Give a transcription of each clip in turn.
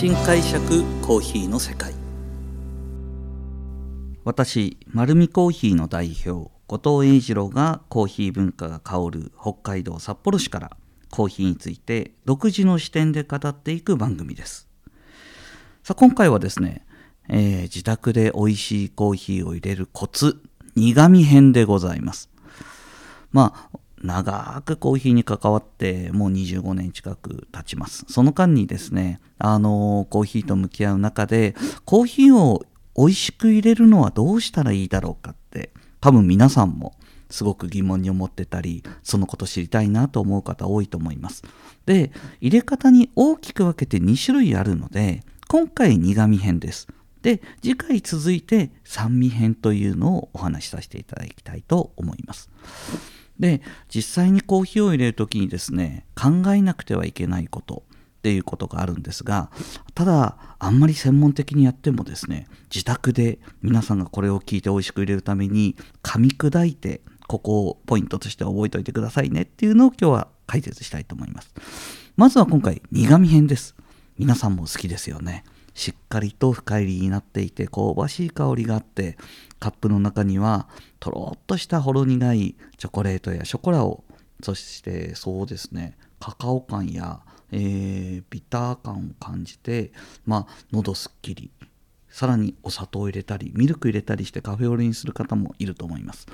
新解釈コーヒーの世界。私丸見コーヒーの代表後藤英二郎がコーヒー文化が香る北海道札幌市からコーヒーについて独自の視点で語っていく番組です。さあ今回はですね、えー、自宅で美味しいコーヒーを入れるコツ苦味編でございます。まあ長くコーヒーに関わってもう25年近く経ちます。その間にですね、あのコーヒーと向き合う中で、コーヒーを美味しく入れるのはどうしたらいいだろうかって、多分皆さんもすごく疑問に思ってたり、そのこと知りたいなと思う方多いと思います。で、入れ方に大きく分けて2種類あるので、今回苦味編です。で、次回続いて酸味編というのをお話しさせていただきたいと思います。で実際にコーヒーを入れる時にですね考えなくてはいけないことっていうことがあるんですがただあんまり専門的にやってもですね自宅で皆さんがこれを聞いて美味しく入れるために噛み砕いてここをポイントとして覚えておいてくださいねっていうのを今日は解説したいと思います。まずは今回苦味編です。皆さんも好きですよね。しっかりと深入りになっていて香ばしい香りがあってカップの中にはとろっとしたほろ苦いチョコレートやショコラをそしてそうですねカカオ感や、えー、ビター感を感じてまあ喉すっきりさらにお砂糖を入れたりミルク入れたりしてカフェオレにする方もいると思います。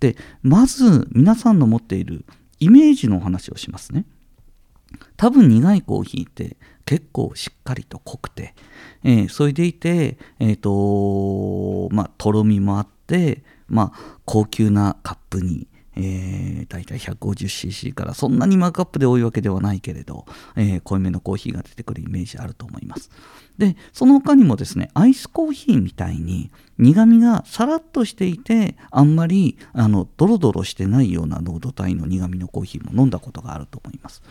でまず皆さんの持っているイメージのお話をしますね。多分苦いコーヒーって結構しっかりと濃くて、えー、それでいて、え、ー、とまあ、とろみもあって、まあ、高級なカップに、えー、大体 150cc からそんなにマークアップで多いわけではないけれど、えー、濃いめのコーヒーが出てくるイメージあると思います。で、その他にもですね、アイスコーヒーみたいに苦味がさらっとしていて、あんまりあのドロドロしてないような濃度帯の苦味のコーヒーも飲んだことがあると思います。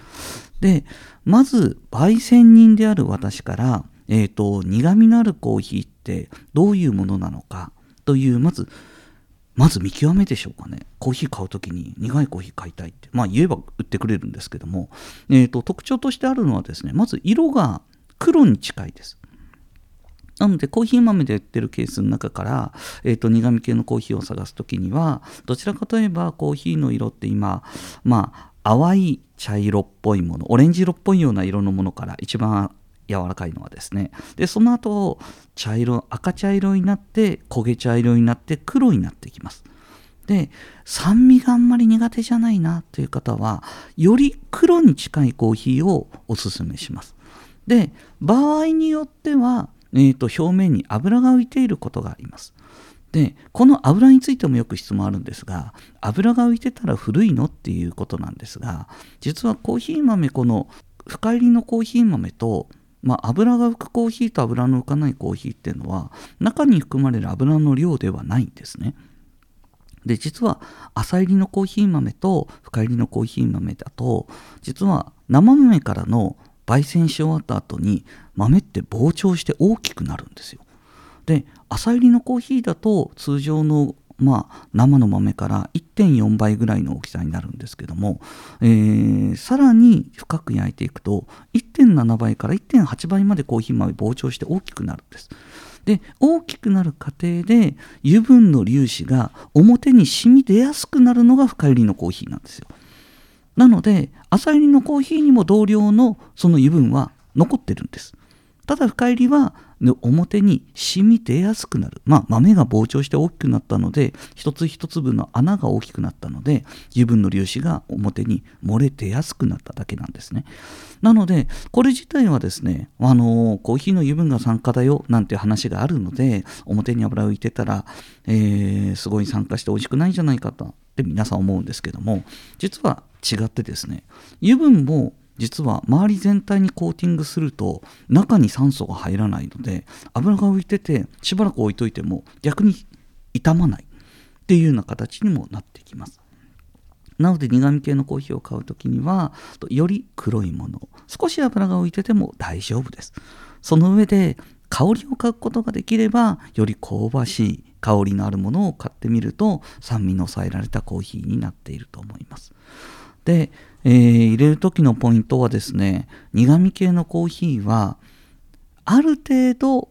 で、まず、焙煎人である私から、え、ー、と、苦味のあるコーヒーってどういうものなのかという、まず、まず見極めでしょうかね。コーヒー買うときに苦いコーヒー買いたいって。まあ言えば売ってくれるんですけども、えーと、特徴としてあるのはですね、まず色が黒に近いです。なのでコーヒー豆で売ってるケースの中から、えーと、苦味系のコーヒーを探すときにはどちらかといえばコーヒーの色って今まあ淡い茶色っぽいものオレンジ色っぽいような色のものから一番柔らかいのはですね。でその後茶色赤茶色になって焦げ茶色になって黒になってきます。で酸味があんまり苦手じゃないなという方はより黒に近いコーヒーをおすすめします。で場合によっては、えーと、表面に油が浮いていることがあります。でこの油についてもよく質問あるんですが油が浮いてたら古いのっていうことなんですが実はコーヒー豆この深入りのコーヒー豆とまあ、油が浮くコーヒーと油の浮かないコーヒーっていうのは中に含まれる油の量ではないんですね。で実は浅入りのコーヒー豆と深入りのコーヒー豆だと実は生豆からの焙煎し終わった後に豆って膨張して大きくなるんですよ。で浅入りのコーヒーだと通常のまあ、生の豆から1.4倍ぐらいの大きさになるんですけども、えー、さらに深く焼いていくと1.7倍から1.8倍までコーヒー豆膨張して大きくなるんです。で大きくなる過程で油分の粒子が表に染み出やすくなるのが深入りのコーヒーなんですよ。なので浅入りのコーヒーにも同量のその油分は残ってるんです。ただ深入りは表に染み出やすくなる。まあ、豆が膨張して大きくなったので、一つ一粒の穴が大きくなったので、油分の粒子が表に漏れ出やすくなっただけなんですね。なので、これ自体はですね、あのコーヒーの油分が酸化だよなんて話があるので、表に油浮いてたら、えー、すごい酸化して美味しくないんじゃないかとって皆さん思うんですけども、実は違ってですね、油分も実は周り全体にコーティングすると中に酸素が入らないので油が浮いててしばらく置いといても逆に傷まないっていうような形にもなってきます。なので苦味系のコーヒーを買う時にはより黒いもの少し油が浮いてても大丈夫です。その上で香りを嗅ぐことができればより香ばしい香りのあるものを買ってみると酸味の抑えられたコーヒーになっていると思います。で、えー、入れる時のポイントはですね苦味系のコーヒーはある程度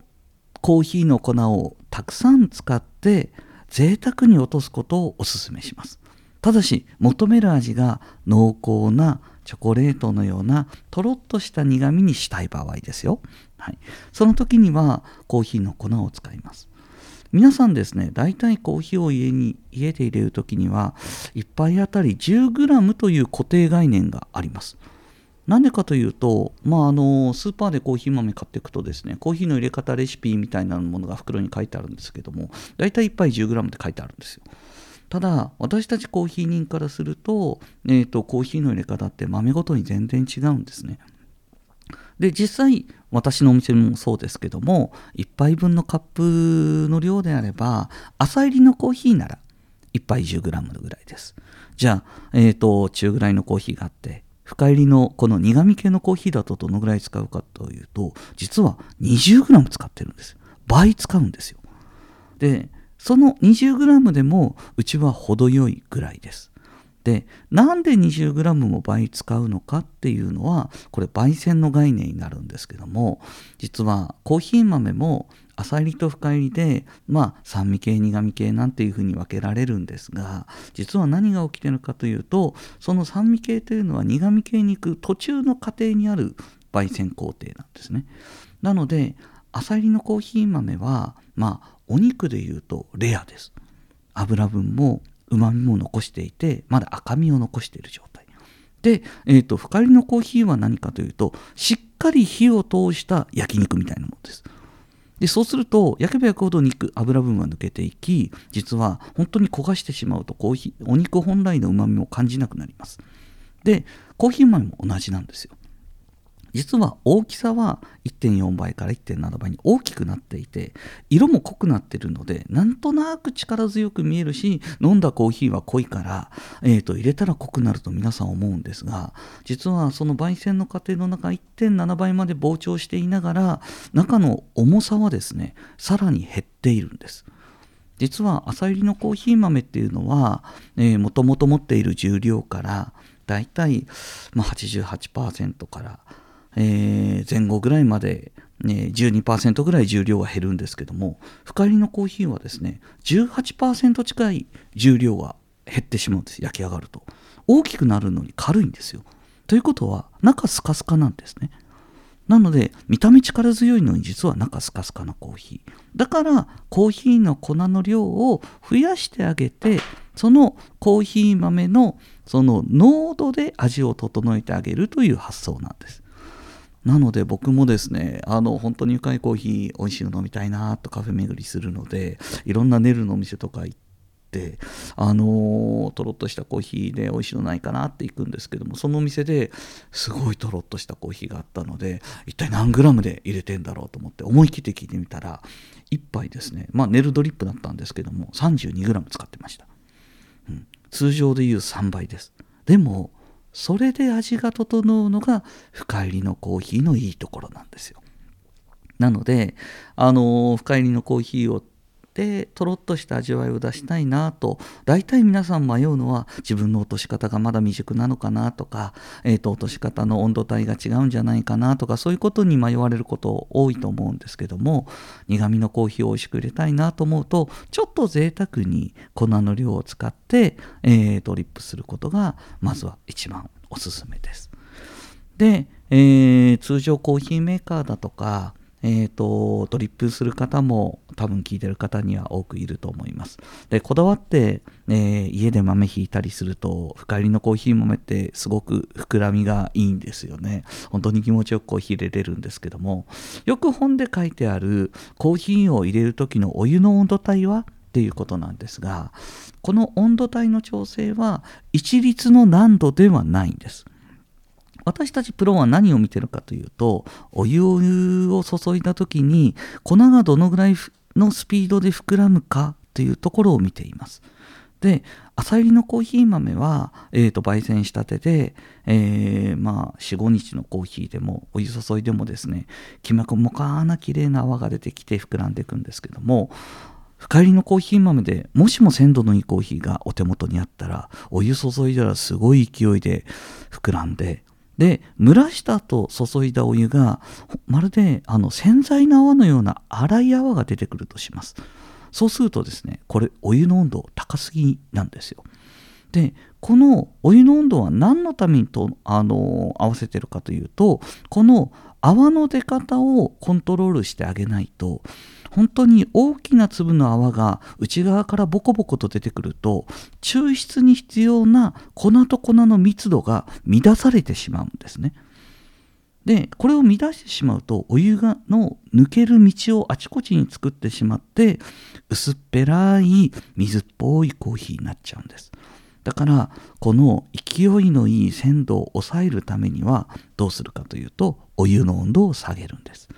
コーヒーの粉をたくさん使って贅沢に落とすことをお勧めします。ただし求める味が濃厚なチョコレートのようなとろっとした苦みにしたい場合ですよ、はい、その時にはコーヒーの粉を使います。皆さんですね大体コーヒーを家に家で入れる時には1杯あたり 10g という固定概念があります。なんでかというと、まあ、あのスーパーでコーヒー豆買っていくとですねコーヒーの入れ方レシピみたいなものが袋に書いてあるんですけども大体1杯 10g って書いてあるんですよ。ただ私たちコーヒー人からすると,、えーと、コーヒーの入れ方って豆ごとに全然違うんですね。で実際私のお店もそうですけども1杯分のカップの量であれば朝入りのコーヒーなら1杯 10g ぐらいです。じゃあ、えーと中ぐらいのコーヒーがあって深入りのこの苦味系のコーヒーだとどのぐらい使うかというと実は 20g 使ってるんです。倍使うんですよ。でその 20g でもうちは程よいぐらいです。でなんで 20g も倍使うのかっていうのはこれ焙煎の概念になるんですけども実はコーヒー豆も浅入りと深入りで、まあ、酸味系苦味系なんていうふうに分けられるんですが実は何が起きてるかというとその酸味系というのは苦味系に行く途中の過程にある焙煎工程なんですね。なので浅入りのコーヒー豆はまあお肉でいうとレアです。油分もうまみも残していてまだ赤みを残している状態。で、えーと、深入りのコーヒーは何かというとしっかり火を通した焼肉みたいなものです。でそうすると焼けば焼くほど肉油分は抜けていき実は本当に焦がしてしまうとコーヒーお肉本来のうまみを感じなくなります。でコーヒー豆も同じなんですよ。実は大きさは1.4倍から1.7倍に大きくなっていて色も濃くなってるのでなんとなく力強く見えるし飲んだコーヒーは濃いから、えーと、入れたら濃くなると皆さん思うんですが実はその焙煎の過程の中1.7倍まで膨張していながら中の重さはですねさらに減っているんです。実は朝入りのコーヒー豆っていうのはもともと持っている重量からだいたい88%からえー、前後ぐらいまで、ね、12%ぐらい重量は減るんですけども深入りのコーヒーはですね18%近い重量は減ってしまうんです焼き上がると。大きくなるのに軽いんですよ。ということは中スカスカなんですね。なので見た目力強いのに実は中スカスカなコーヒー。だからコーヒーの粉の量を増やしてあげてそのコーヒー豆のその濃度で味を整えてあげるという発想なんです。なので僕もですね、あの本当に深いコーヒー美味しいの飲みたいなとカフェ巡りするので、いろんなネルのお店とか行って、あの、とろっとしたコーヒーで美味しいのないかなって行くんですけども、そのお店ですごいとろっとしたコーヒーがあったので、一体何グラムで入れてんだろうと思って思い切って聞いてみたら、1杯ですね、まあネルドリップだったんですけども、32グラム使ってました。うん、通常でいう3倍です。でも、それで味が整うのが深入りのコーヒーのいいところなんですよ。なので、あの深入りのコーヒーをでとろっとした味わいを出したいなと大体皆さん迷うのは自分の落とし方がまだ未熟なのかなとか、えーと、落とし方の温度帯が違うんじゃないかなとかそういうことに迷われること多いと思うんですけども苦みのコーヒーを美味しく入れたいなと思うとちょっと贅沢に粉の量を使って、えー、ドリップすることがまずは一番おすすめです。で、えー、通常コーヒーメーカーだとかえーと、ドリップする方も多分聞いてる方には多くいると思います。でこだわって、えー、家で豆ひいたりすると深入りのコーヒー豆ってすごく膨らみがいいんですよね。本当に気持ちよくコーヒー入れれるんですけどもよく本で書いてあるコーヒーを入れる時のお湯の温度帯はっていうことなんですがこの温度帯の調整は一律の難度ではないんです。私たちプロは何を見てるかというとお湯を注いだ時に粉がどのぐらいのスピードで膨らむかというところを見ています。で朝入りのコーヒー豆は、えーと、焙煎したてで、えー、まあ45日のコーヒーでもお湯注いでもですねきめ細かな綺麗な泡が出てきて膨らんでいくんですけども深入りのコーヒー豆でもしも鮮度のいいコーヒーがお手元にあったらお湯注いだらすごい勢いで膨らんでで蒸らした後注いだお湯がまるであの洗剤の泡のような粗い泡が出てくるとします。そうするとですねこれお湯の温度高すぎなんですよ。でこのお湯の温度は何のためにとあの合わせてるかというとこの泡の出方をコントロールしてあげないと本当に大きな粒の泡が内側からボコボコと出てくると抽出に必要な粉と粉の密度が乱されてしまうんですね。でこれを乱してしまうとお湯がの抜ける道をあちこちに作ってしまって薄っぺらい水っぽいコーヒーになっちゃうんですだからこの勢いのいい鮮度を抑えるためにはどうするかというとお湯の温度を下げるんです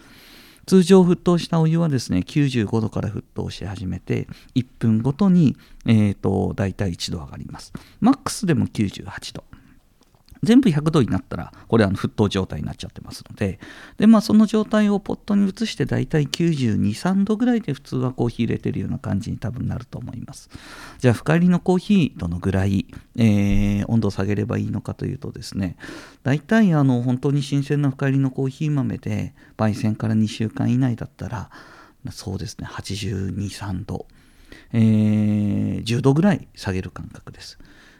通常沸騰したお湯はですね95度から沸騰し始めて1分ごとに、えーと、大体1度上がります。マックスでも98度。全部100度になったらこれは沸騰状態になっちゃってますので。で、まあ、その状態をポットに移して大体923度ぐらいで普通はコーヒー入れてるような感じに多分なると思います。じゃあ深入りのコーヒーどのぐらい、えー、温度を下げればいいのかというとですね大体あの本当に新鮮な深入りのコーヒー豆で焙煎から2週間以内だったらそうですね823度、えー、10度ぐらい下げる感覚です。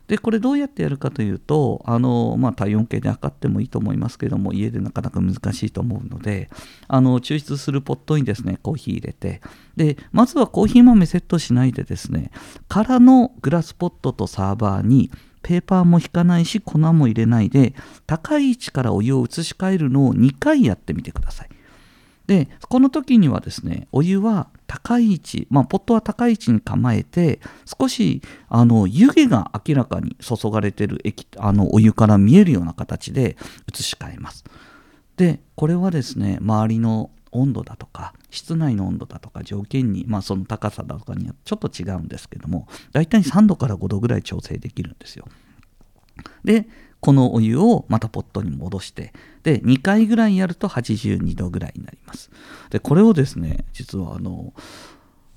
でこれどうやってやるかというとあの、まあ、体温計で測ってもいいと思いますけども家でなかなか難しいと思うのであの抽出するポットにですねコーヒー入れてでまずはコーヒー豆セットしないでですね空のグラスポットとサーバーにペーパーも引かないし粉も入れないで高い位置からお湯を移し替えるのを2回やってみてください。でこの時にはですねお湯は高い位置、まあ、ポットは高い位置に構えて少しあの湯気が明らかに注がれてる液あのお湯から見えるような形で移し替えます。でこれはですね周りの温度だとか室内の温度だとか条件に、まあ、その高さだとかにはちょっと違うんですけども大体3度から5度ぐらい調整できるんですよ。でこのお湯をまたポットに戻してで2回ぐらいやると82度ぐらいになります。でこれをですね実はあの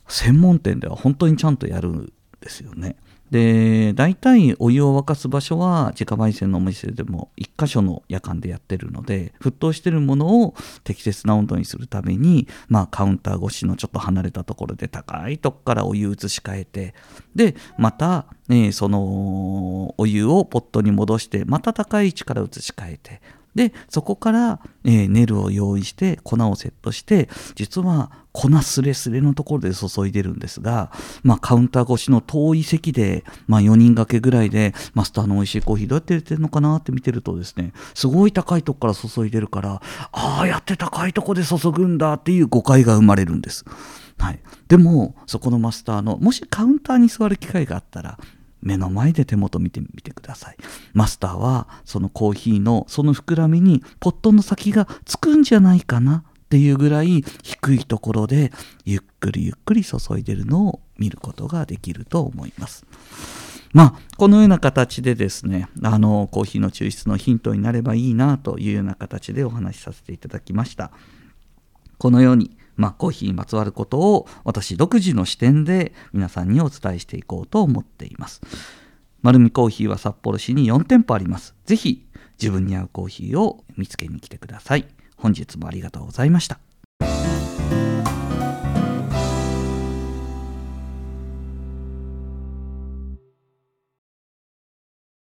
専門店では本当にちゃんとやるんですよね。で大体お湯を沸かす場所は自家焙煎のお店でも1箇所の夜間でやってるので沸騰してるものを適切な温度にするために、まあ、カウンター越しのちょっと離れたところで高いとこからお湯移し替えてでまた、ね、そのお湯をポットに戻してまた高い位置から移し替えてでそこから、えー、ネルを用意して粉をセットして実は粉すれすれのところで注いでるんですが、まあ、カウンター越しの遠い席で、まあ、4人掛けぐらいでマスターの美味しいコーヒーどうやって入れてるのかなって見てるとですねすごい高いとこから注いでるからああやって高いとこで注ぐんだっていう誤解が生まれるんです。はい、でもそこのマスターのもしカウンターに座る機会があったら目の前で手元見てみてください。マスターはそのコーヒーのその膨らみにポットの先がつくんじゃないかなっていうぐらい低いところでゆっくりゆっくり注いでるのを見ることができると思います。まあ、このような形でですね、あの、コーヒーの抽出のヒントになればいいなというような形でお話しさせていただきました。このように、まあ、コーヒーにまつわることを私独自の視点で皆さんにお伝えしていこうと思っています。丸見コーヒーは札幌市に4店舗あります。ぜひ自分に合うコーヒーを見つけに来てください。本日もありがとうございました。